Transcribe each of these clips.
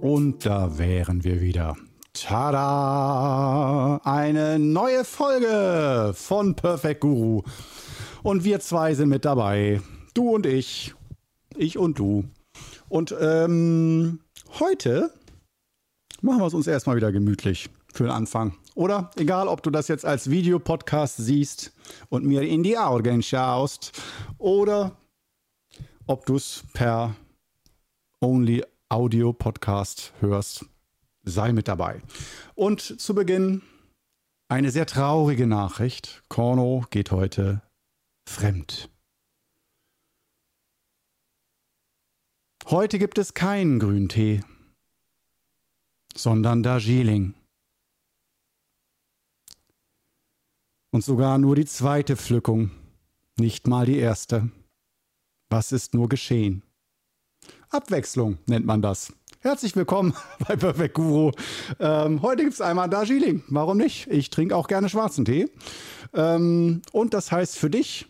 Und da wären wir wieder. Tada! Eine neue Folge von Perfect Guru. Und wir zwei sind mit dabei. Du und ich. Ich und du. Und ähm, heute machen wir es uns erstmal wieder gemütlich für den Anfang. Oder egal, ob du das jetzt als Videopodcast siehst und mir in die Augen schaust oder ob du es per Only Audio Podcast hörst, sei mit dabei. Und zu Beginn eine sehr traurige Nachricht. Korno geht heute fremd. Heute gibt es keinen Grüntee, sondern Darjeeling. Und sogar nur die zweite Pflückung, nicht mal die erste. Was ist nur geschehen? Abwechslung nennt man das. Herzlich willkommen bei Perfect Guru. Ähm, heute gibt es einmal Darjeeling. Warum nicht? Ich trinke auch gerne schwarzen Tee. Ähm, und das heißt für dich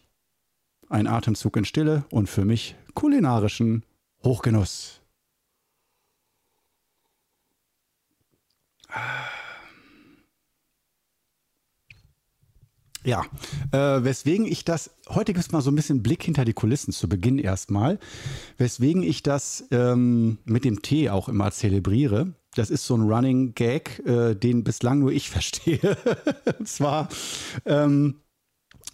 ein Atemzug in Stille und für mich kulinarischen Hochgenuss. Ja, äh, weswegen ich das, heute gibt es mal so ein bisschen Blick hinter die Kulissen zu Beginn erstmal, weswegen ich das ähm, mit dem Tee auch immer zelebriere. Das ist so ein Running Gag, äh, den bislang nur ich verstehe. Und zwar ähm,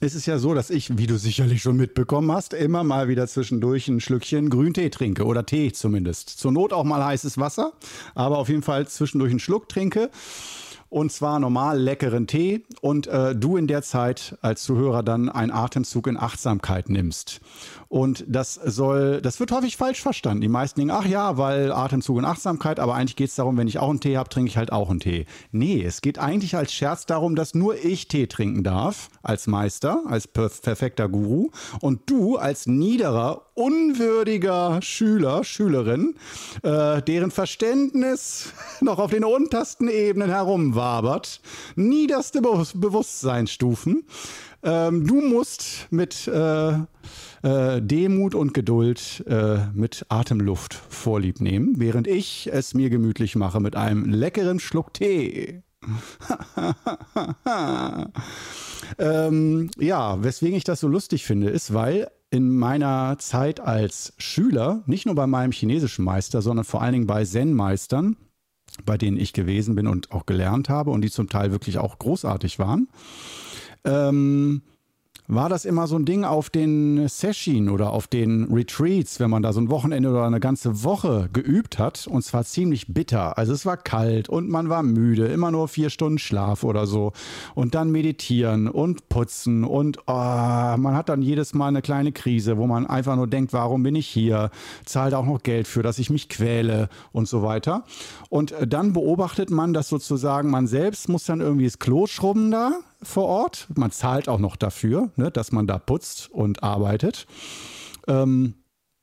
ist es ja so, dass ich, wie du sicherlich schon mitbekommen hast, immer mal wieder zwischendurch ein Schlückchen Grüntee trinke oder Tee zumindest. Zur Not auch mal heißes Wasser, aber auf jeden Fall zwischendurch einen Schluck trinke und zwar normal leckeren Tee und äh, du in der Zeit als Zuhörer dann einen Atemzug in Achtsamkeit nimmst. Und das soll, das wird häufig falsch verstanden. Die meisten denken, ach ja, weil Atemzug und Achtsamkeit, aber eigentlich geht es darum, wenn ich auch einen Tee habe, trinke ich halt auch einen Tee. Nee, es geht eigentlich als Scherz darum, dass nur ich Tee trinken darf, als Meister, als perfekter Guru, und du als niederer, unwürdiger Schüler, Schülerin, äh, deren Verständnis noch auf den untersten Ebenen herumwabert, niederste Be Bewusstseinsstufen. Ähm, du musst mit äh, äh, Demut und Geduld äh, mit Atemluft vorlieb nehmen, während ich es mir gemütlich mache mit einem leckeren Schluck Tee. ähm, ja, weswegen ich das so lustig finde, ist, weil in meiner Zeit als Schüler, nicht nur bei meinem chinesischen Meister, sondern vor allen Dingen bei Zen-Meistern, bei denen ich gewesen bin und auch gelernt habe und die zum Teil wirklich auch großartig waren, ähm, war das immer so ein Ding auf den Session oder auf den Retreats, wenn man da so ein Wochenende oder eine ganze Woche geübt hat und zwar ziemlich bitter. Also es war kalt und man war müde, immer nur vier Stunden Schlaf oder so und dann meditieren und putzen und oh, man hat dann jedes Mal eine kleine Krise, wo man einfach nur denkt, warum bin ich hier? Zahlt auch noch Geld für, dass ich mich quäle und so weiter. Und dann beobachtet man, dass sozusagen man selbst muss dann irgendwie das Klo schrubben da vor Ort. Man zahlt auch noch dafür, ne, dass man da putzt und arbeitet. Ähm,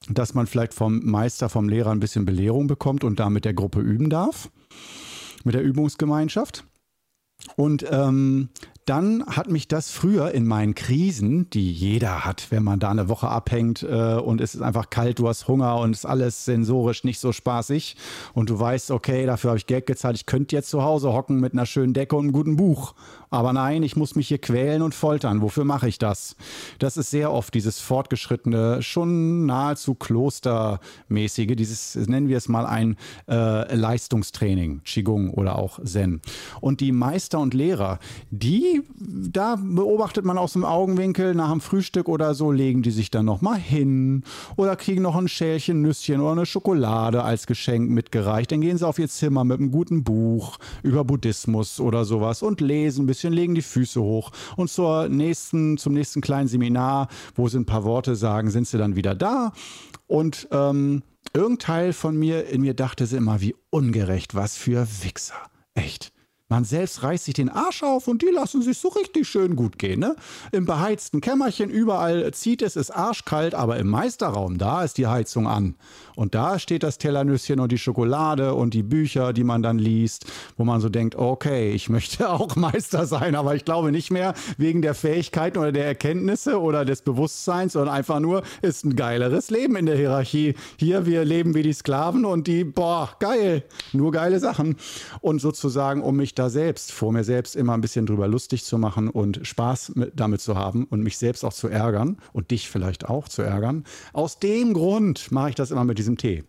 dass man vielleicht vom Meister, vom Lehrer ein bisschen Belehrung bekommt und da mit der Gruppe üben darf, mit der Übungsgemeinschaft. Und ähm, dann hat mich das früher in meinen Krisen, die jeder hat, wenn man da eine Woche abhängt äh, und es ist einfach kalt, du hast Hunger und es ist alles sensorisch nicht so spaßig und du weißt, okay, dafür habe ich Geld gezahlt, ich könnte jetzt zu Hause hocken mit einer schönen Decke und einem guten Buch. Aber nein, ich muss mich hier quälen und foltern. Wofür mache ich das? Das ist sehr oft dieses fortgeschrittene, schon nahezu klostermäßige, dieses, nennen wir es mal ein äh, Leistungstraining, Qigong oder auch Zen. Und die Meister und Lehrer, die da beobachtet man aus dem Augenwinkel nach dem Frühstück oder so, legen die sich dann nochmal hin oder kriegen noch ein Schälchen Nüsschen oder eine Schokolade als Geschenk mitgereicht. Dann gehen sie auf ihr Zimmer mit einem guten Buch über Buddhismus oder sowas und lesen ein bisschen, legen die Füße hoch. Und zur nächsten, zum nächsten kleinen Seminar, wo sie ein paar Worte sagen, sind sie dann wieder da. Und ähm, irgendein Teil von mir in mir dachte sie immer, wie ungerecht, was für Wichser. Echt. Man selbst reißt sich den Arsch auf und die lassen sich so richtig schön gut gehen. Ne? Im beheizten Kämmerchen überall zieht es, ist arschkalt, aber im Meisterraum, da ist die Heizung an. Und da steht das Tellernüsschen und die Schokolade und die Bücher, die man dann liest, wo man so denkt, okay, ich möchte auch Meister sein, aber ich glaube nicht mehr wegen der Fähigkeiten oder der Erkenntnisse oder des Bewusstseins, sondern einfach nur, ist ein geileres Leben in der Hierarchie. Hier, wir leben wie die Sklaven und die, boah, geil, nur geile Sachen. Und sozusagen, um mich da selbst, vor mir selbst immer ein bisschen drüber lustig zu machen und Spaß mit, damit zu haben und mich selbst auch zu ärgern und dich vielleicht auch zu ärgern. Aus dem Grund mache ich das immer mit diesem Tee.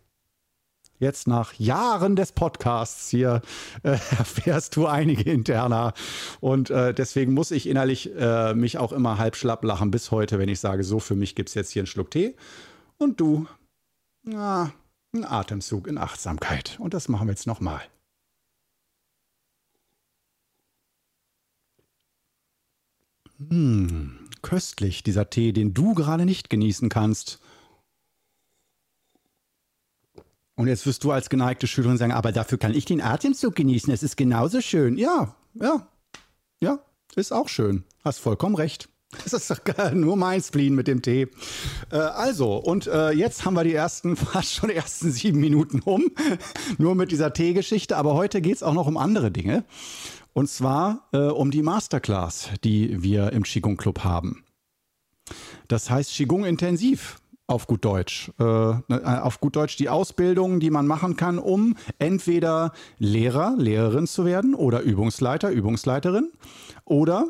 Jetzt nach Jahren des Podcasts hier äh, erfährst du einige interner. Und äh, deswegen muss ich innerlich äh, mich auch immer halb schlapp lachen bis heute, wenn ich sage, so für mich gibt es jetzt hier einen Schluck Tee. Und du, na, ein Atemzug in Achtsamkeit. Und das machen wir jetzt nochmal. Hm, köstlich, dieser Tee, den du gerade nicht genießen kannst. Und jetzt wirst du als geneigte Schülerin sagen, aber dafür kann ich den Atemzug genießen. Es ist genauso schön. Ja, ja, ja, ist auch schön. Hast vollkommen recht. Das ist doch nur mein Spleen mit dem Tee. Äh, also, und äh, jetzt haben wir die ersten, fast schon die ersten sieben Minuten um. nur mit dieser Teegeschichte. Aber heute geht es auch noch um andere Dinge. Und zwar äh, um die Masterclass, die wir im Qigong Club haben. Das heißt Qigong intensiv auf gut Deutsch. Äh, auf gut Deutsch die Ausbildung, die man machen kann, um entweder Lehrer, Lehrerin zu werden oder Übungsleiter, Übungsleiterin oder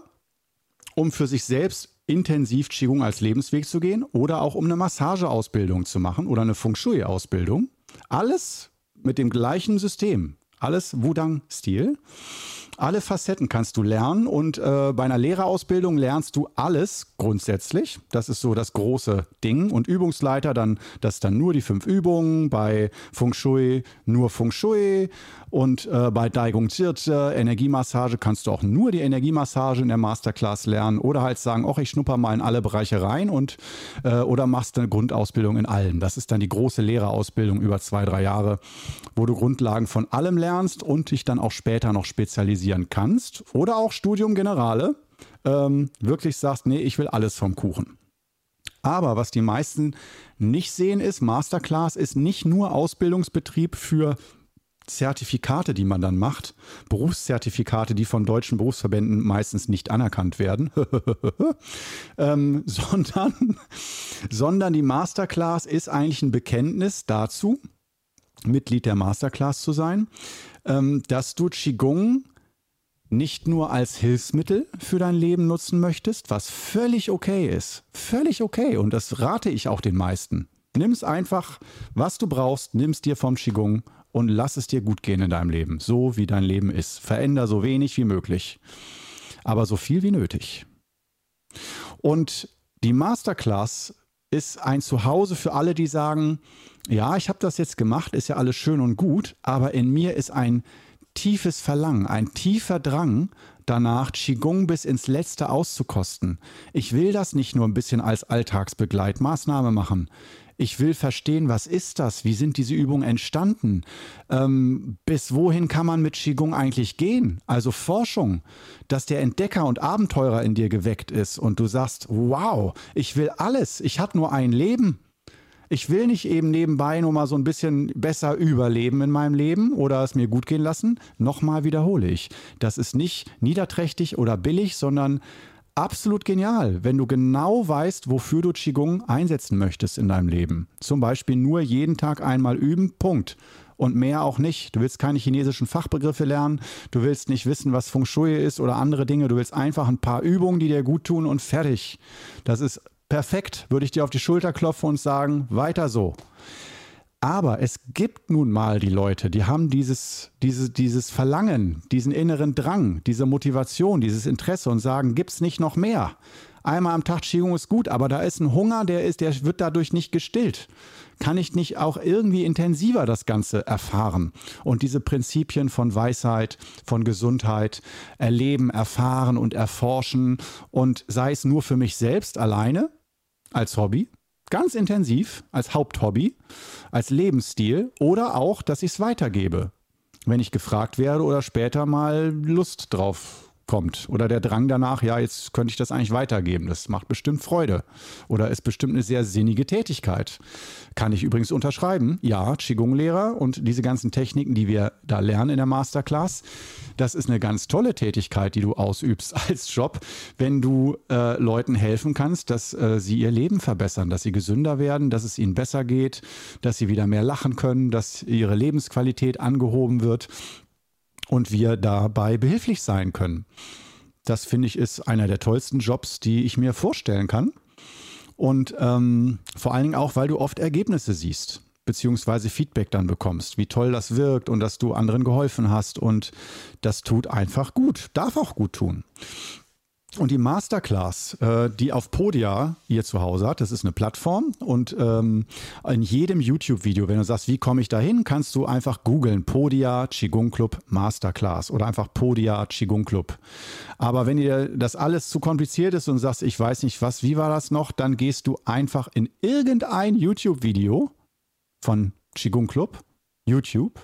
um für sich selbst intensiv Qigong als Lebensweg zu gehen oder auch um eine Massageausbildung zu machen oder eine Feng Shui-Ausbildung. Alles mit dem gleichen System. Alles Wudang-Stil. Alle Facetten kannst du lernen und äh, bei einer Lehrerausbildung lernst du alles grundsätzlich. Das ist so das große Ding. Und Übungsleiter, dann, das dann nur die fünf Übungen, bei Feng Shui nur Feng Shui und äh, bei Daigung Zirze, Energiemassage, kannst du auch nur die Energiemassage in der Masterclass lernen oder halt sagen, ach, ich schnupper mal in alle Bereiche rein und äh, oder machst eine Grundausbildung in allen. Das ist dann die große Lehrerausbildung über zwei, drei Jahre, wo du Grundlagen von allem lernst und dich dann auch später noch spezialisieren kannst. Oder auch Studium Generale, ähm, wirklich sagst, nee, ich will alles vom Kuchen. Aber was die meisten nicht sehen ist, Masterclass ist nicht nur Ausbildungsbetrieb für Zertifikate, die man dann macht, Berufszertifikate, die von deutschen Berufsverbänden meistens nicht anerkannt werden, ähm, sondern, sondern die Masterclass ist eigentlich ein Bekenntnis dazu, Mitglied der Masterclass zu sein, ähm, dass du Qigong nicht nur als Hilfsmittel für dein Leben nutzen möchtest, was völlig okay ist. Völlig okay. Und das rate ich auch den meisten. Nimm es einfach, was du brauchst, nimm es dir vom Qigong und lass es dir gut gehen in deinem Leben, so wie dein Leben ist. Veränder so wenig wie möglich, aber so viel wie nötig. Und die Masterclass ist ein Zuhause für alle, die sagen, ja, ich habe das jetzt gemacht, ist ja alles schön und gut, aber in mir ist ein tiefes Verlangen, ein tiefer Drang danach, Qigong bis ins Letzte auszukosten. Ich will das nicht nur ein bisschen als Alltagsbegleitmaßnahme machen ich will verstehen, was ist das? Wie sind diese Übungen entstanden? Ähm, bis wohin kann man mit Qigong eigentlich gehen? Also Forschung, dass der Entdecker und Abenteurer in dir geweckt ist und du sagst, wow, ich will alles, ich habe nur ein Leben. Ich will nicht eben nebenbei nur mal so ein bisschen besser überleben in meinem Leben oder es mir gut gehen lassen. Nochmal wiederhole ich. Das ist nicht niederträchtig oder billig, sondern absolut genial, wenn du genau weißt, wofür du Qigong einsetzen möchtest in deinem Leben. Zum Beispiel nur jeden Tag einmal üben, Punkt. Und mehr auch nicht. Du willst keine chinesischen Fachbegriffe lernen, du willst nicht wissen, was Feng Shui ist oder andere Dinge. Du willst einfach ein paar Übungen, die dir gut tun und fertig. Das ist perfekt, würde ich dir auf die Schulter klopfen und sagen, weiter so. Aber es gibt nun mal die Leute, die haben dieses, diese, dieses Verlangen, diesen inneren Drang, diese Motivation, dieses Interesse und sagen, gibt es nicht noch mehr? Einmal am Tag Qigong ist gut, aber da ist ein Hunger, der ist, der wird dadurch nicht gestillt. Kann ich nicht auch irgendwie intensiver das Ganze erfahren und diese Prinzipien von Weisheit, von Gesundheit erleben, erfahren und erforschen und sei es nur für mich selbst alleine als Hobby, ganz intensiv als Haupthobby, als Lebensstil oder auch, dass ich es weitergebe. wenn ich gefragt werde oder später mal Lust drauf kommt oder der Drang danach, ja, jetzt könnte ich das eigentlich weitergeben. Das macht bestimmt Freude oder ist bestimmt eine sehr sinnige Tätigkeit. Kann ich übrigens unterschreiben. Ja, Qigong-Lehrer und diese ganzen Techniken, die wir da lernen in der Masterclass, das ist eine ganz tolle Tätigkeit, die du ausübst als Job, wenn du äh, Leuten helfen kannst, dass äh, sie ihr Leben verbessern, dass sie gesünder werden, dass es ihnen besser geht, dass sie wieder mehr lachen können, dass ihre Lebensqualität angehoben wird und wir dabei behilflich sein können. Das finde ich ist einer der tollsten Jobs, die ich mir vorstellen kann. Und ähm, vor allen Dingen auch, weil du oft Ergebnisse siehst, beziehungsweise Feedback dann bekommst, wie toll das wirkt und dass du anderen geholfen hast. Und das tut einfach gut, darf auch gut tun. Und die Masterclass, äh, die auf Podia ihr zu Hause hat, das ist eine Plattform und ähm, in jedem YouTube-Video, wenn du sagst, wie komme ich da hin, kannst du einfach googeln Podia Qigong Club Masterclass oder einfach Podia Qigong Club. Aber wenn dir das alles zu kompliziert ist und sagst, ich weiß nicht was, wie war das noch, dann gehst du einfach in irgendein YouTube-Video von Qigong Club, YouTube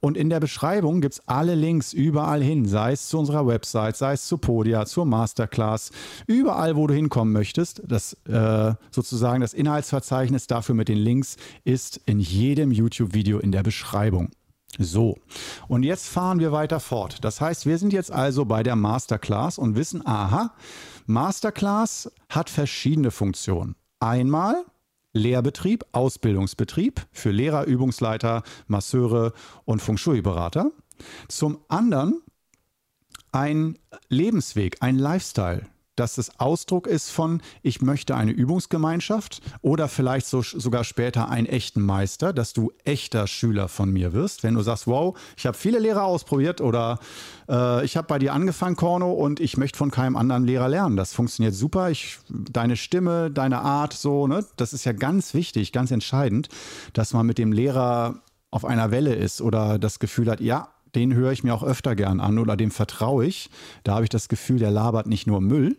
und in der Beschreibung gibt es alle Links überall hin, sei es zu unserer Website, sei es zu Podia, zur Masterclass, überall, wo du hinkommen möchtest. Das äh, sozusagen das Inhaltsverzeichnis dafür mit den Links ist in jedem YouTube-Video in der Beschreibung. So, und jetzt fahren wir weiter fort. Das heißt, wir sind jetzt also bei der Masterclass und wissen, aha, Masterclass hat verschiedene Funktionen. Einmal Lehrbetrieb, Ausbildungsbetrieb für Lehrer, Übungsleiter, Masseure und Feng Shui-Berater. Zum anderen ein Lebensweg, ein Lifestyle dass es Ausdruck ist von, ich möchte eine Übungsgemeinschaft oder vielleicht so, sogar später einen echten Meister, dass du echter Schüler von mir wirst. Wenn du sagst, wow, ich habe viele Lehrer ausprobiert oder äh, ich habe bei dir angefangen, Korno, und ich möchte von keinem anderen Lehrer lernen. Das funktioniert super. Ich, deine Stimme, deine Art, so, ne, das ist ja ganz wichtig, ganz entscheidend, dass man mit dem Lehrer auf einer Welle ist oder das Gefühl hat, ja, den höre ich mir auch öfter gern an oder dem vertraue ich. Da habe ich das Gefühl, der labert nicht nur Müll.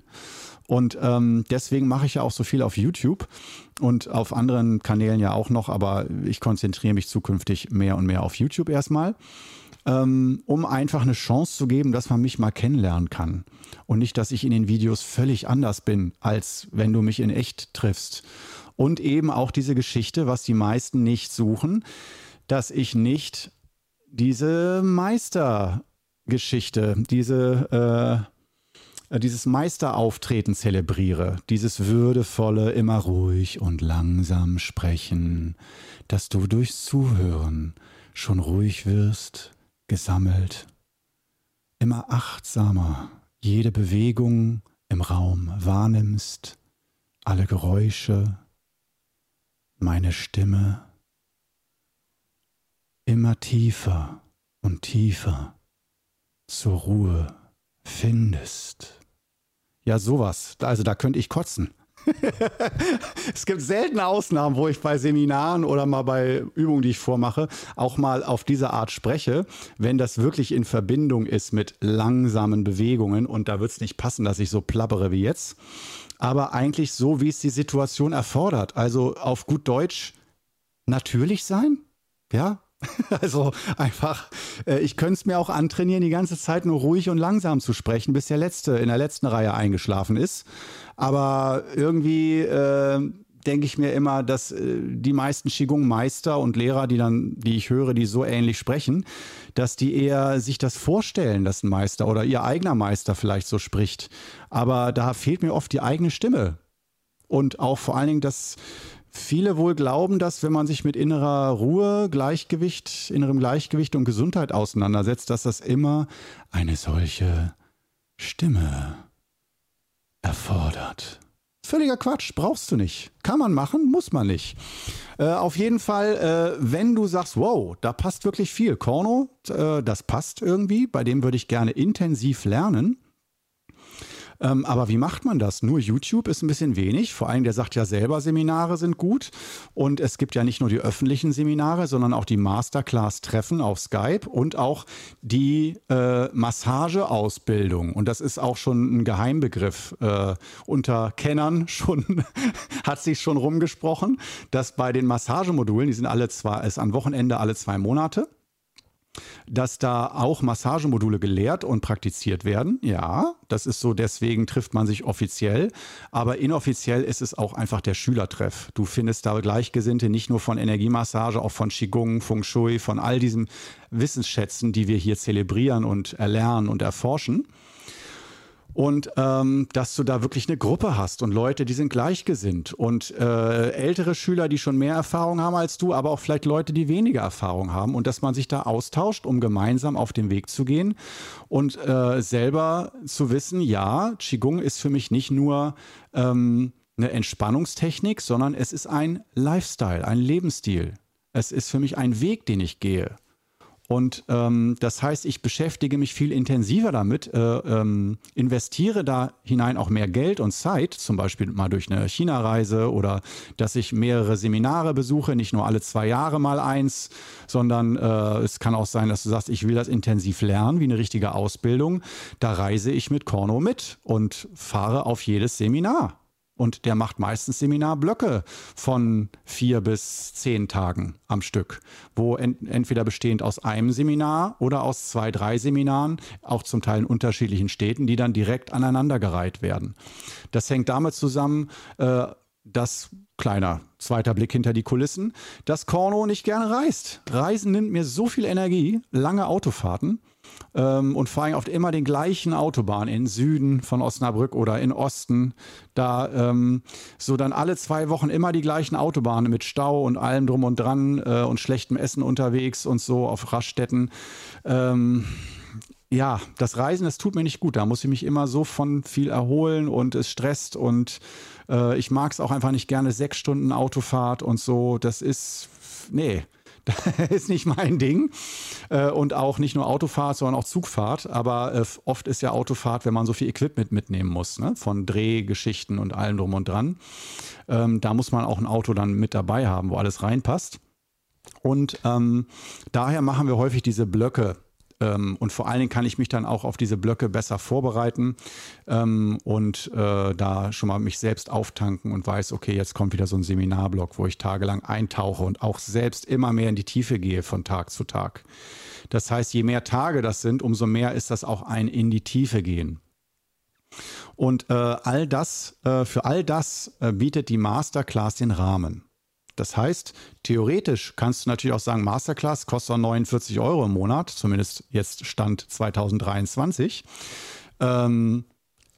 Und ähm, deswegen mache ich ja auch so viel auf YouTube und auf anderen Kanälen ja auch noch, aber ich konzentriere mich zukünftig mehr und mehr auf YouTube erstmal, ähm, um einfach eine Chance zu geben, dass man mich mal kennenlernen kann. Und nicht, dass ich in den Videos völlig anders bin, als wenn du mich in echt triffst. Und eben auch diese Geschichte, was die meisten nicht suchen, dass ich nicht diese Meistergeschichte, diese, äh, dieses Meisterauftreten zelebriere, dieses würdevolle, immer ruhig und langsam sprechen, dass du durchs Zuhören schon ruhig wirst, gesammelt, immer achtsamer jede Bewegung im Raum wahrnimmst, alle Geräusche, meine Stimme, immer tiefer und tiefer zur Ruhe findest. Ja, sowas. Also da könnte ich kotzen. es gibt seltene Ausnahmen, wo ich bei Seminaren oder mal bei Übungen, die ich vormache, auch mal auf diese Art spreche, wenn das wirklich in Verbindung ist mit langsamen Bewegungen. Und da wird es nicht passen, dass ich so plappere wie jetzt. Aber eigentlich so, wie es die Situation erfordert. Also auf gut Deutsch natürlich sein. Ja, Also einfach, äh, ich könnte es mir auch antrainieren, die ganze Zeit nur ruhig und langsam zu sprechen, bis der Letzte in der letzten Reihe eingeschlafen ist. Aber irgendwie äh, denke ich mir immer, dass äh, die meisten Qigong-Meister und Lehrer, die dann, die ich höre, die so ähnlich sprechen, dass die eher sich das vorstellen, dass ein Meister oder ihr eigener Meister vielleicht so spricht. Aber da fehlt mir oft die eigene Stimme. Und auch vor allen Dingen das, viele wohl glauben, dass wenn man sich mit innerer Ruhe, Gleichgewicht, innerem Gleichgewicht und Gesundheit auseinandersetzt, dass das immer eine solche Stimme erfordert. Völliger Quatsch, brauchst du nicht. Kann man machen, muss man nicht. Äh, auf jeden Fall, äh, wenn du sagst, wow, da passt wirklich viel. Korno, äh, das passt irgendwie, bei dem würde ich gerne intensiv lernen ähm, aber wie macht man das? Nur YouTube ist ein bisschen wenig. Vor allem, der sagt ja selber, Seminare sind gut. Und es gibt ja nicht nur die öffentlichen Seminare, sondern auch die Masterclass-Treffen auf Skype und auch die äh, Massageausbildung. Und das ist auch schon ein Geheimbegriff äh, unter Kennern schon, hat sich schon rumgesprochen, dass bei den Massagemodulen, die sind alle zwei, ist an Wochenende alle zwei Monate dass da auch Massagemodule gelehrt und praktiziert werden. Ja, das ist so, deswegen trifft man sich offiziell. Aber inoffiziell ist es auch einfach der Schülertreff. Du findest da Gleichgesinnte nicht nur von Energiemassage, auch von Qigong, Feng Shui, von all diesen Wissensschätzen, die wir hier zelebrieren und erlernen und erforschen und ähm, dass du da wirklich eine Gruppe hast und Leute, die sind gleichgesinnt und äh, ältere Schüler, die schon mehr Erfahrung haben als du, aber auch vielleicht Leute, die weniger Erfahrung haben und dass man sich da austauscht, um gemeinsam auf den Weg zu gehen und äh, selber zu wissen, ja, Qigong ist für mich nicht nur ähm, eine Entspannungstechnik, sondern es ist ein Lifestyle, ein Lebensstil. Es ist für mich ein Weg, den ich gehe. Und ähm, das heißt, ich beschäftige mich viel intensiver damit, äh, ähm, investiere da hinein auch mehr Geld und Zeit, zum Beispiel mal durch eine China-Reise oder dass ich mehrere Seminare besuche, nicht nur alle zwei Jahre mal eins, sondern äh, es kann auch sein, dass du sagst, ich will das intensiv lernen, wie eine richtige Ausbildung. Da reise ich mit Korno mit und fahre auf jedes Seminar. Und der macht meistens Seminarblöcke von vier bis zehn Tagen am Stück, wo ent entweder bestehend aus einem Seminar oder aus zwei, drei Seminaren, auch zum Teil in unterschiedlichen Städten, die dann direkt aneinandergereiht werden. Das hängt damit zusammen, äh, dass kleiner zweiter Blick hinter die Kulissen, dass Korno nicht gerne reist. Reisen nimmt mir so viel Energie, lange Autofahrten und vor allem auf immer den gleichen Autobahnen in Süden von Osnabrück oder in Osten. Da ähm, so dann alle zwei Wochen immer die gleichen Autobahnen mit Stau und allem drum und dran äh, und schlechtem Essen unterwegs und so auf Raststätten. Ähm, ja, das Reisen, das tut mir nicht gut. Da muss ich mich immer so von viel erholen und es stresst und äh, ich mag es auch einfach nicht gerne, sechs Stunden Autofahrt und so. Das ist, nee, ist nicht mein Ding. Äh, und auch nicht nur Autofahrt, sondern auch Zugfahrt. Aber äh, oft ist ja Autofahrt, wenn man so viel Equipment mitnehmen muss, ne? von Drehgeschichten und allem drum und dran. Ähm, da muss man auch ein Auto dann mit dabei haben, wo alles reinpasst. Und ähm, daher machen wir häufig diese Blöcke und vor allen Dingen kann ich mich dann auch auf diese Blöcke besser vorbereiten ähm, und äh, da schon mal mich selbst auftanken und weiß, okay, jetzt kommt wieder so ein Seminarblock, wo ich tagelang eintauche und auch selbst immer mehr in die Tiefe gehe von Tag zu Tag. Das heißt, je mehr Tage das sind, umso mehr ist das auch ein in die Tiefe gehen. Und äh, all das, äh, für all das äh, bietet die Masterclass den Rahmen. Das heißt, theoretisch kannst du natürlich auch sagen, Masterclass kostet 49 Euro im Monat, zumindest jetzt Stand 2023. Ähm,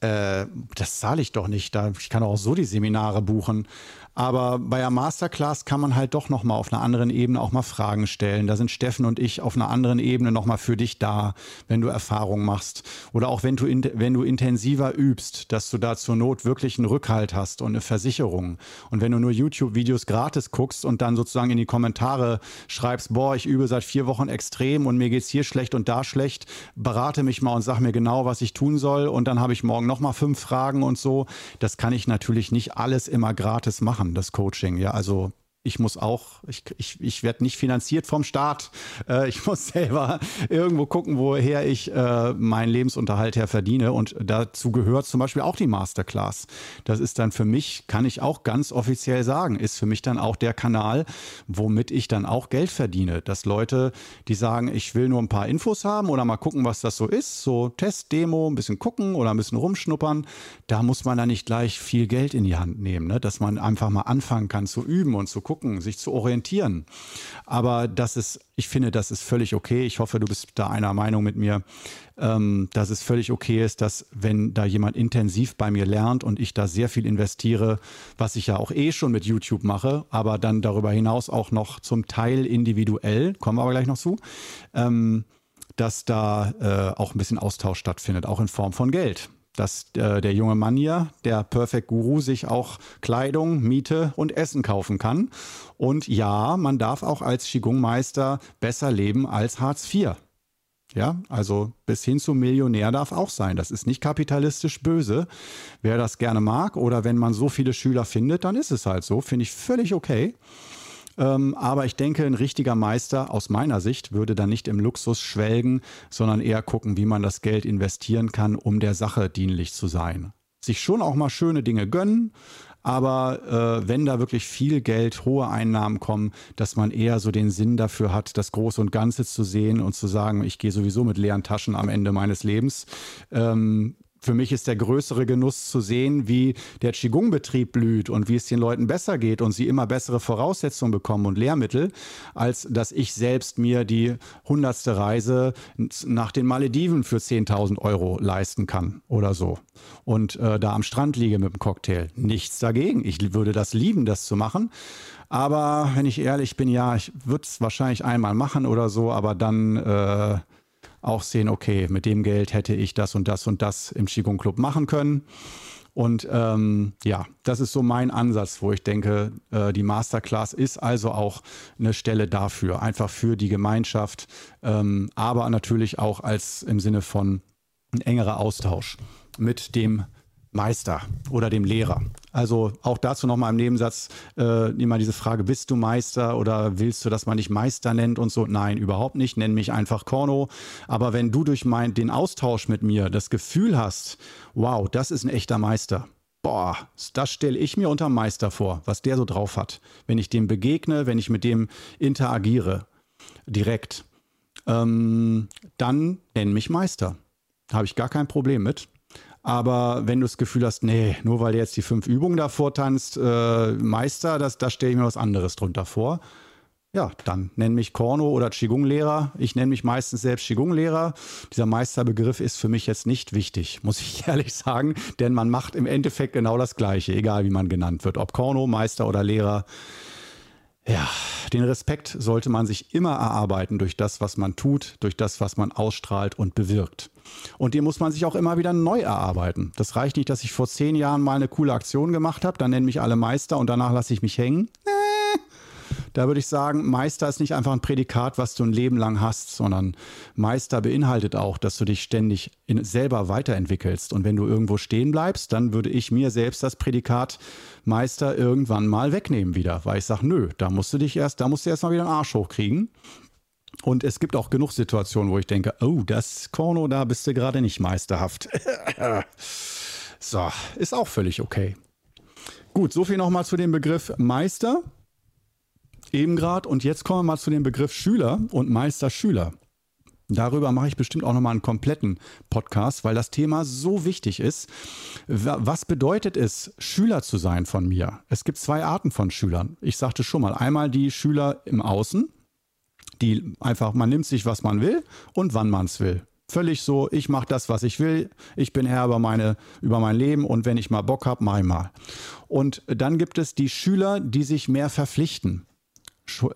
äh, das zahle ich doch nicht. Da, ich kann auch so die Seminare buchen. Aber bei der Masterclass kann man halt doch nochmal auf einer anderen Ebene auch mal Fragen stellen. Da sind Steffen und ich auf einer anderen Ebene nochmal für dich da, wenn du Erfahrungen machst. Oder auch wenn du, in, wenn du intensiver übst, dass du da zur Not wirklich einen Rückhalt hast und eine Versicherung. Und wenn du nur YouTube-Videos gratis guckst und dann sozusagen in die Kommentare schreibst, boah, ich übe seit vier Wochen extrem und mir geht's hier schlecht und da schlecht, berate mich mal und sag mir genau, was ich tun soll. Und dann habe ich morgen nochmal fünf Fragen und so. Das kann ich natürlich nicht alles immer gratis machen das Coaching. Ja, also ich muss auch, ich, ich, ich werde nicht finanziert vom Staat. Äh, ich muss selber irgendwo gucken, woher ich äh, meinen Lebensunterhalt her verdiene. Und dazu gehört zum Beispiel auch die Masterclass. Das ist dann für mich, kann ich auch ganz offiziell sagen, ist für mich dann auch der Kanal, womit ich dann auch Geld verdiene. Dass Leute, die sagen, ich will nur ein paar Infos haben oder mal gucken, was das so ist, so Test, Demo, ein bisschen gucken oder ein bisschen rumschnuppern, da muss man dann nicht gleich viel Geld in die Hand nehmen, ne? dass man einfach mal anfangen kann zu üben und zu gucken, gucken, sich zu orientieren. Aber das ist, ich finde, das ist völlig okay. Ich hoffe, du bist da einer Meinung mit mir, ähm, dass es völlig okay ist, dass wenn da jemand intensiv bei mir lernt und ich da sehr viel investiere, was ich ja auch eh schon mit YouTube mache, aber dann darüber hinaus auch noch zum Teil individuell, kommen wir aber gleich noch zu, ähm, dass da äh, auch ein bisschen Austausch stattfindet, auch in Form von Geld dass äh, der junge Mann hier, der Perfect Guru, sich auch Kleidung, Miete und Essen kaufen kann. Und ja, man darf auch als Qigong-Meister besser leben als Hartz IV. Ja, also bis hin zum Millionär darf auch sein. Das ist nicht kapitalistisch böse. Wer das gerne mag oder wenn man so viele Schüler findet, dann ist es halt so. Finde ich völlig okay. Ähm, aber ich denke, ein richtiger Meister aus meiner Sicht würde dann nicht im Luxus schwelgen, sondern eher gucken, wie man das Geld investieren kann, um der Sache dienlich zu sein. Sich schon auch mal schöne Dinge gönnen, Aber äh, wenn da wirklich viel Geld, hohe Einnahmen kommen, dass man eher so den Sinn dafür hat, das Große und Ganze zu sehen und zu sagen, ich gehe sowieso mit leeren Taschen am Ende meines Lebens. Ähm, für mich ist der größere Genuss zu sehen, wie der Qigong-Betrieb blüht und wie es den Leuten besser geht und sie immer bessere Voraussetzungen bekommen und Lehrmittel, als dass ich selbst mir die hundertste Reise nach den Malediven für 10.000 Euro leisten kann oder so. Und äh, da am Strand liege mit dem Cocktail. Nichts dagegen. Ich würde das lieben, das zu machen. Aber wenn ich ehrlich bin, ja, ich würde es wahrscheinlich einmal machen oder so, aber dann... Äh, auch sehen, okay, mit dem Geld hätte ich das und das und das im Qigong Club machen können. Und ähm, ja, das ist so mein Ansatz, wo ich denke, äh, die Masterclass ist also auch eine Stelle dafür, einfach für die Gemeinschaft, ähm, aber natürlich auch als im Sinne von ein engerer Austausch mit dem Meister oder dem Lehrer. Also auch dazu nochmal im Nebensatz äh, immer diese Frage, bist du Meister oder willst du, dass man dich Meister nennt und so? Nein, überhaupt nicht. Nenn mich einfach Korno. Aber wenn du durch mein, den Austausch mit mir das Gefühl hast, wow, das ist ein echter Meister. Boah, das stelle ich mir unter Meister vor, was der so drauf hat. Wenn ich dem begegne, wenn ich mit dem interagiere, direkt, ähm, dann nenn mich Meister. Habe ich gar kein Problem mit. Aber wenn du das Gefühl hast, nee, nur weil der jetzt die fünf Übungen davor tanzt, äh, Meister, das, da stelle ich mir was anderes drunter vor. Ja, dann nenn mich Korno oder Qigong-Lehrer. Ich nenne mich meistens selbst Qigong-Lehrer. Dieser Meisterbegriff ist für mich jetzt nicht wichtig, muss ich ehrlich sagen, denn man macht im Endeffekt genau das Gleiche, egal wie man genannt wird. Ob Korno, Meister oder Lehrer. Ja, den Respekt sollte man sich immer erarbeiten durch das, was man tut, durch das, was man ausstrahlt und bewirkt. Und den muss man sich auch immer wieder neu erarbeiten. Das reicht nicht, dass ich vor zehn Jahren mal eine coole Aktion gemacht habe, dann nennen mich alle Meister und danach lasse ich mich hängen. Da würde ich sagen, Meister ist nicht einfach ein Prädikat, was du ein Leben lang hast, sondern Meister beinhaltet auch, dass du dich ständig in, selber weiterentwickelst. Und wenn du irgendwo stehen bleibst, dann würde ich mir selbst das Prädikat Meister irgendwann mal wegnehmen wieder, weil ich sage, nö, da musst du dich erst, da musst du erst mal wieder einen Arsch hochkriegen. Und es gibt auch genug Situationen, wo ich denke, oh, das Korno, da bist du gerade nicht meisterhaft. so, ist auch völlig okay. Gut, so viel nochmal zu dem Begriff Meister. Eben gerade. Und jetzt kommen wir mal zu dem Begriff Schüler und Meister-Schüler. Darüber mache ich bestimmt auch nochmal einen kompletten Podcast, weil das Thema so wichtig ist. Was bedeutet es, Schüler zu sein von mir? Es gibt zwei Arten von Schülern. Ich sagte schon mal, einmal die Schüler im Außen, die einfach, man nimmt sich, was man will und wann man es will. Völlig so, ich mache das, was ich will, ich bin Herr über, meine, über mein Leben und wenn ich mal Bock habe, mach ich mal. Und dann gibt es die Schüler, die sich mehr verpflichten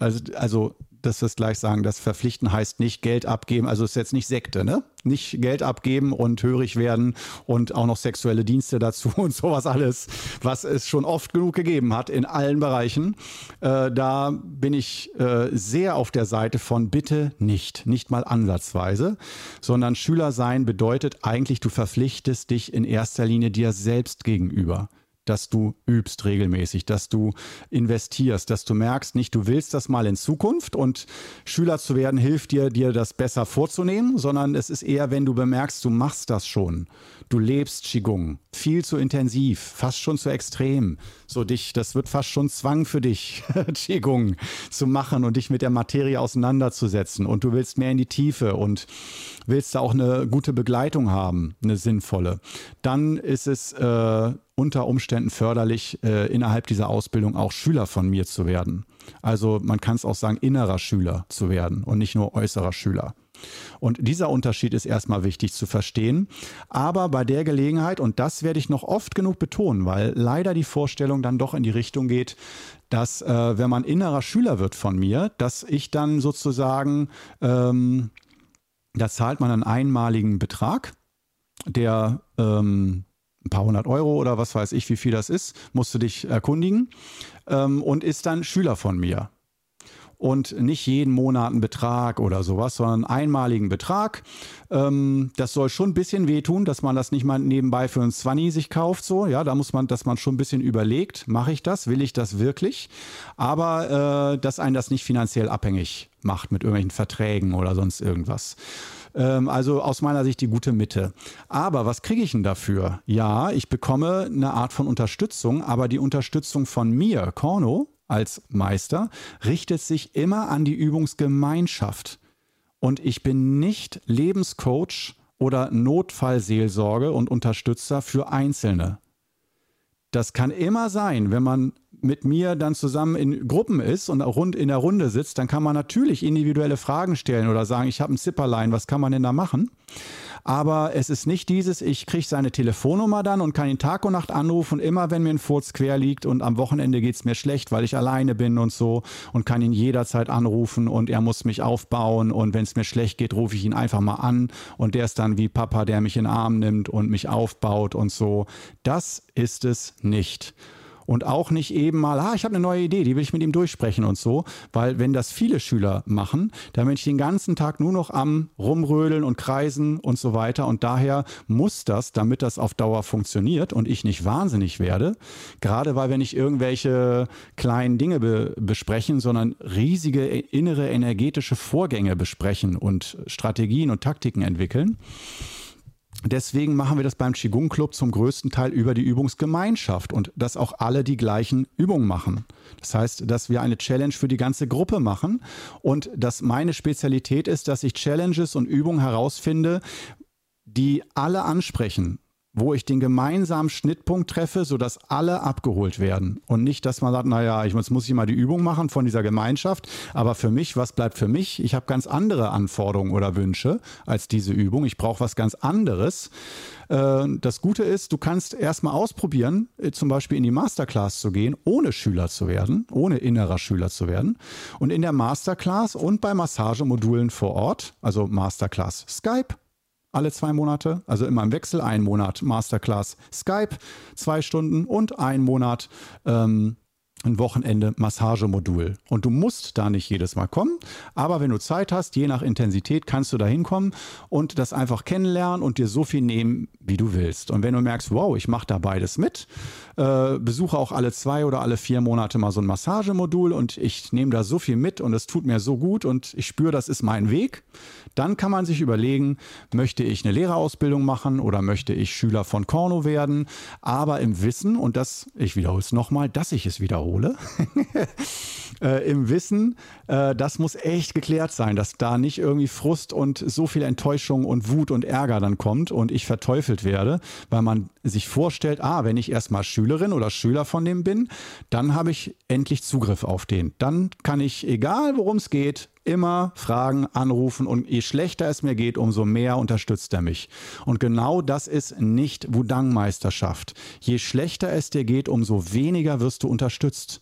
also, also dass wir es gleich sagen, das Verpflichten heißt nicht Geld abgeben, also ist jetzt nicht Sekte, ne? Nicht Geld abgeben und hörig werden und auch noch sexuelle Dienste dazu und sowas alles, was es schon oft genug gegeben hat in allen Bereichen. Äh, da bin ich äh, sehr auf der Seite von bitte nicht, nicht mal ansatzweise, sondern Schüler sein bedeutet eigentlich, du verpflichtest dich in erster Linie dir selbst gegenüber dass du übst regelmäßig, dass du investierst, dass du merkst, nicht du willst das mal in Zukunft und Schüler zu werden hilft dir, dir das besser vorzunehmen, sondern es ist eher, wenn du bemerkst, du machst das schon. Du lebst Qigong viel zu intensiv, fast schon zu extrem. So dich, das wird fast schon Zwang für dich, Qigong zu machen und dich mit der Materie auseinanderzusetzen und du willst mehr in die Tiefe und willst da auch eine gute Begleitung haben, eine sinnvolle. Dann ist es äh, unter Umständen förderlich, äh, innerhalb dieser Ausbildung auch Schüler von mir zu werden. Also man kann es auch sagen, innerer Schüler zu werden und nicht nur äußerer Schüler. Und dieser Unterschied ist erstmal wichtig zu verstehen. Aber bei der Gelegenheit, und das werde ich noch oft genug betonen, weil leider die Vorstellung dann doch in die Richtung geht, dass äh, wenn man innerer Schüler wird von mir, dass ich dann sozusagen, ähm, da zahlt man einen einmaligen Betrag, der ähm, ein paar hundert Euro oder was weiß ich, wie viel das ist, musst du dich erkundigen ähm, und ist dann Schüler von mir. Und nicht jeden Monat einen Betrag oder sowas, sondern einen einmaligen Betrag. Ähm, das soll schon ein bisschen wehtun, dass man das nicht mal nebenbei für ein Zwanni sich kauft. So, ja, da muss man, dass man schon ein bisschen überlegt, mache ich das, will ich das wirklich? Aber äh, dass einen das nicht finanziell abhängig macht mit irgendwelchen Verträgen oder sonst irgendwas. Ähm, also aus meiner Sicht die gute Mitte. Aber was kriege ich denn dafür? Ja, ich bekomme eine Art von Unterstützung, aber die Unterstützung von mir, Korno, als Meister, richtet sich immer an die Übungsgemeinschaft. Und ich bin nicht Lebenscoach oder Notfallseelsorge und Unterstützer für Einzelne. Das kann immer sein, wenn man mit mir dann zusammen in Gruppen ist und rund in der Runde sitzt, dann kann man natürlich individuelle Fragen stellen oder sagen, ich habe ein Zipperlein, was kann man denn da machen? Aber es ist nicht dieses, ich kriege seine Telefonnummer dann und kann ihn Tag und Nacht anrufen, immer wenn mir ein Furz quer liegt und am Wochenende geht es mir schlecht, weil ich alleine bin und so und kann ihn jederzeit anrufen und er muss mich aufbauen und wenn es mir schlecht geht, rufe ich ihn einfach mal an und der ist dann wie Papa, der mich in den Arm nimmt und mich aufbaut und so. Das ist es nicht und auch nicht eben mal, ah, ich habe eine neue Idee, die will ich mit ihm durchsprechen und so, weil wenn das viele Schüler machen, dann bin ich den ganzen Tag nur noch am rumrödeln und kreisen und so weiter. Und daher muss das, damit das auf Dauer funktioniert und ich nicht wahnsinnig werde, gerade weil wir nicht irgendwelche kleinen Dinge be besprechen, sondern riesige innere energetische Vorgänge besprechen und Strategien und Taktiken entwickeln, Deswegen machen wir das beim Qigong Club zum größten Teil über die Übungsgemeinschaft und dass auch alle die gleichen Übungen machen. Das heißt, dass wir eine Challenge für die ganze Gruppe machen und dass meine Spezialität ist, dass ich Challenges und Übungen herausfinde, die alle ansprechen wo ich den gemeinsamen Schnittpunkt treffe, sodass alle abgeholt werden. Und nicht, dass man sagt, naja, ich, jetzt muss ich mal die Übung machen von dieser Gemeinschaft, aber für mich, was bleibt für mich? Ich habe ganz andere Anforderungen oder Wünsche als diese Übung. Ich brauche was ganz anderes. Äh, das Gute ist, du kannst erstmal ausprobieren, äh, zum Beispiel in die Masterclass zu gehen, ohne Schüler zu werden, ohne innerer Schüler zu werden. Und in der Masterclass und bei Massagemodulen vor Ort, also Masterclass Skype, alle zwei Monate, also immer im Wechsel, ein Monat Masterclass Skype, zwei Stunden und ein Monat ähm, ein Wochenende Massagemodul. Und du musst da nicht jedes Mal kommen, aber wenn du Zeit hast, je nach Intensität, kannst du da hinkommen und das einfach kennenlernen und dir so viel nehmen, wie du willst. Und wenn du merkst, wow, ich mache da beides mit, äh, besuche auch alle zwei oder alle vier Monate mal so ein Massagemodul und ich nehme da so viel mit und es tut mir so gut und ich spüre, das ist mein Weg, dann kann man sich überlegen, möchte ich eine Lehrerausbildung machen oder möchte ich Schüler von Korno werden, aber im Wissen, und das, ich wiederhole es nochmal, dass ich es wiederhole, äh, im Wissen, äh, das muss echt geklärt sein, dass da nicht irgendwie Frust und so viel Enttäuschung und Wut und Ärger dann kommt und ich verteufelt werde, weil man sich vorstellt, ah, wenn ich erstmal Schülerin oder Schüler von dem bin, dann habe ich endlich Zugriff auf den. Dann kann ich, egal worum es geht, immer fragen, anrufen und je schlechter es mir geht, umso mehr unterstützt er mich. Und genau das ist nicht Wudang-Meisterschaft. Je schlechter es dir geht, umso weniger wirst du unterstützt.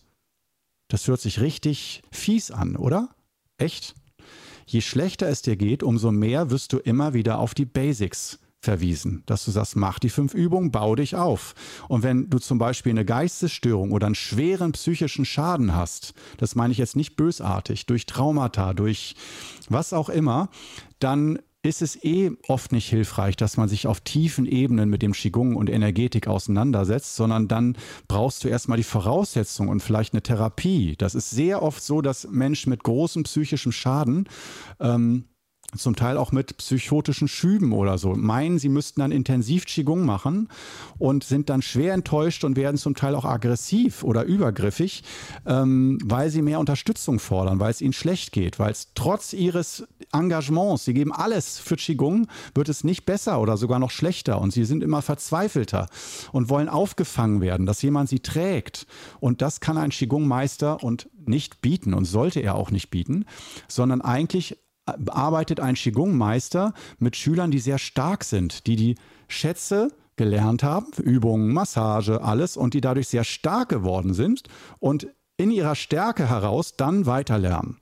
Das hört sich richtig fies an, oder? Echt? Je schlechter es dir geht, umso mehr wirst du immer wieder auf die Basics verwiesen, dass du sagst, mach die fünf Übungen, bau dich auf. Und wenn du zum Beispiel eine Geistesstörung oder einen schweren psychischen Schaden hast, das meine ich jetzt nicht bösartig, durch Traumata, durch was auch immer, dann ist es eh oft nicht hilfreich, dass man sich auf tiefen Ebenen mit dem Qigong und Energetik auseinandersetzt, sondern dann brauchst du erstmal die Voraussetzung und vielleicht eine Therapie. Das ist sehr oft so, dass Menschen mit großem psychischem Schaden ähm, zum Teil auch mit psychotischen Schüben oder so, meinen, sie müssten dann intensiv Qigong machen und sind dann schwer enttäuscht und werden zum Teil auch aggressiv oder übergriffig, ähm, weil sie mehr Unterstützung fordern, weil es ihnen schlecht geht, weil es trotz ihres Engagements, sie geben alles für Qigong, wird es nicht besser oder sogar noch schlechter und sie sind immer verzweifelter und wollen aufgefangen werden, dass jemand sie trägt. Und das kann ein Qigong-Meister und nicht bieten und sollte er auch nicht bieten, sondern eigentlich arbeitet ein Qigong-Meister mit Schülern, die sehr stark sind, die die Schätze gelernt haben, Übungen, Massage, alles und die dadurch sehr stark geworden sind und in ihrer Stärke heraus dann weiterlernen.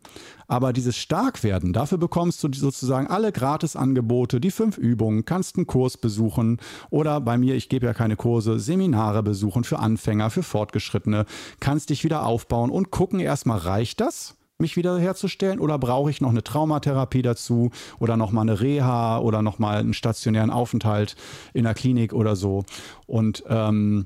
Aber dieses Starkwerden, dafür bekommst du sozusagen alle Gratisangebote, die fünf Übungen, kannst einen Kurs besuchen oder bei mir, ich gebe ja keine Kurse, Seminare besuchen für Anfänger, für Fortgeschrittene, kannst dich wieder aufbauen und gucken erstmal, reicht das? Mich wiederherzustellen oder brauche ich noch eine Traumatherapie dazu? Oder nochmal eine Reha? Oder nochmal einen stationären Aufenthalt in der Klinik oder so. Und ähm,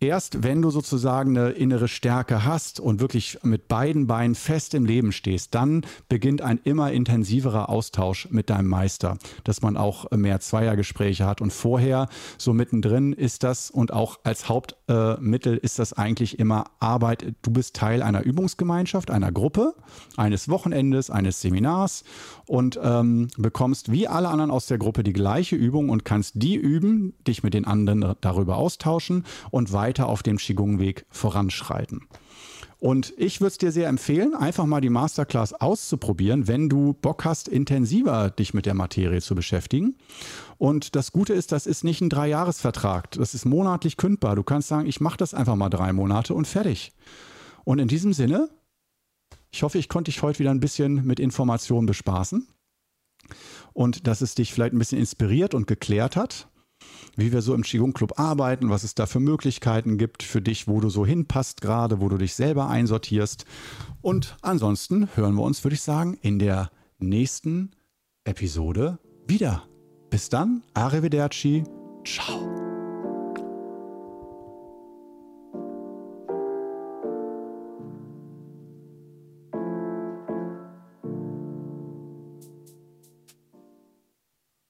erst wenn du sozusagen eine innere Stärke hast und wirklich mit beiden Beinen fest im Leben stehst, dann beginnt ein immer intensiverer Austausch mit deinem Meister, dass man auch mehr Zweiergespräche hat. Und vorher, so mittendrin, ist das und auch als Hauptmittel äh, ist das eigentlich immer Arbeit. Du bist Teil einer Übungsgemeinschaft, einer Gruppe, eines Wochenendes, eines Seminars und ähm, bekommst wie alle anderen aus der Gruppe die gleiche Übung und kannst die üben, dich mit den anderen darüber austauschen und weiter auf dem Qigong-Weg voranschreiten. Und ich würde es dir sehr empfehlen, einfach mal die Masterclass auszuprobieren, wenn du Bock hast, intensiver dich mit der Materie zu beschäftigen. Und das Gute ist, das ist nicht ein Dreijahresvertrag. Das ist monatlich kündbar. Du kannst sagen, ich mache das einfach mal drei Monate und fertig. Und in diesem Sinne, ich hoffe, ich konnte dich heute wieder ein bisschen mit Informationen bespaßen und dass es dich vielleicht ein bisschen inspiriert und geklärt hat wie wir so im Qigong Club arbeiten, was es da für Möglichkeiten gibt für dich, wo du so hinpasst gerade, wo du dich selber einsortierst. Und ansonsten hören wir uns, würde ich sagen, in der nächsten Episode wieder. Bis dann, arrivederci, ciao.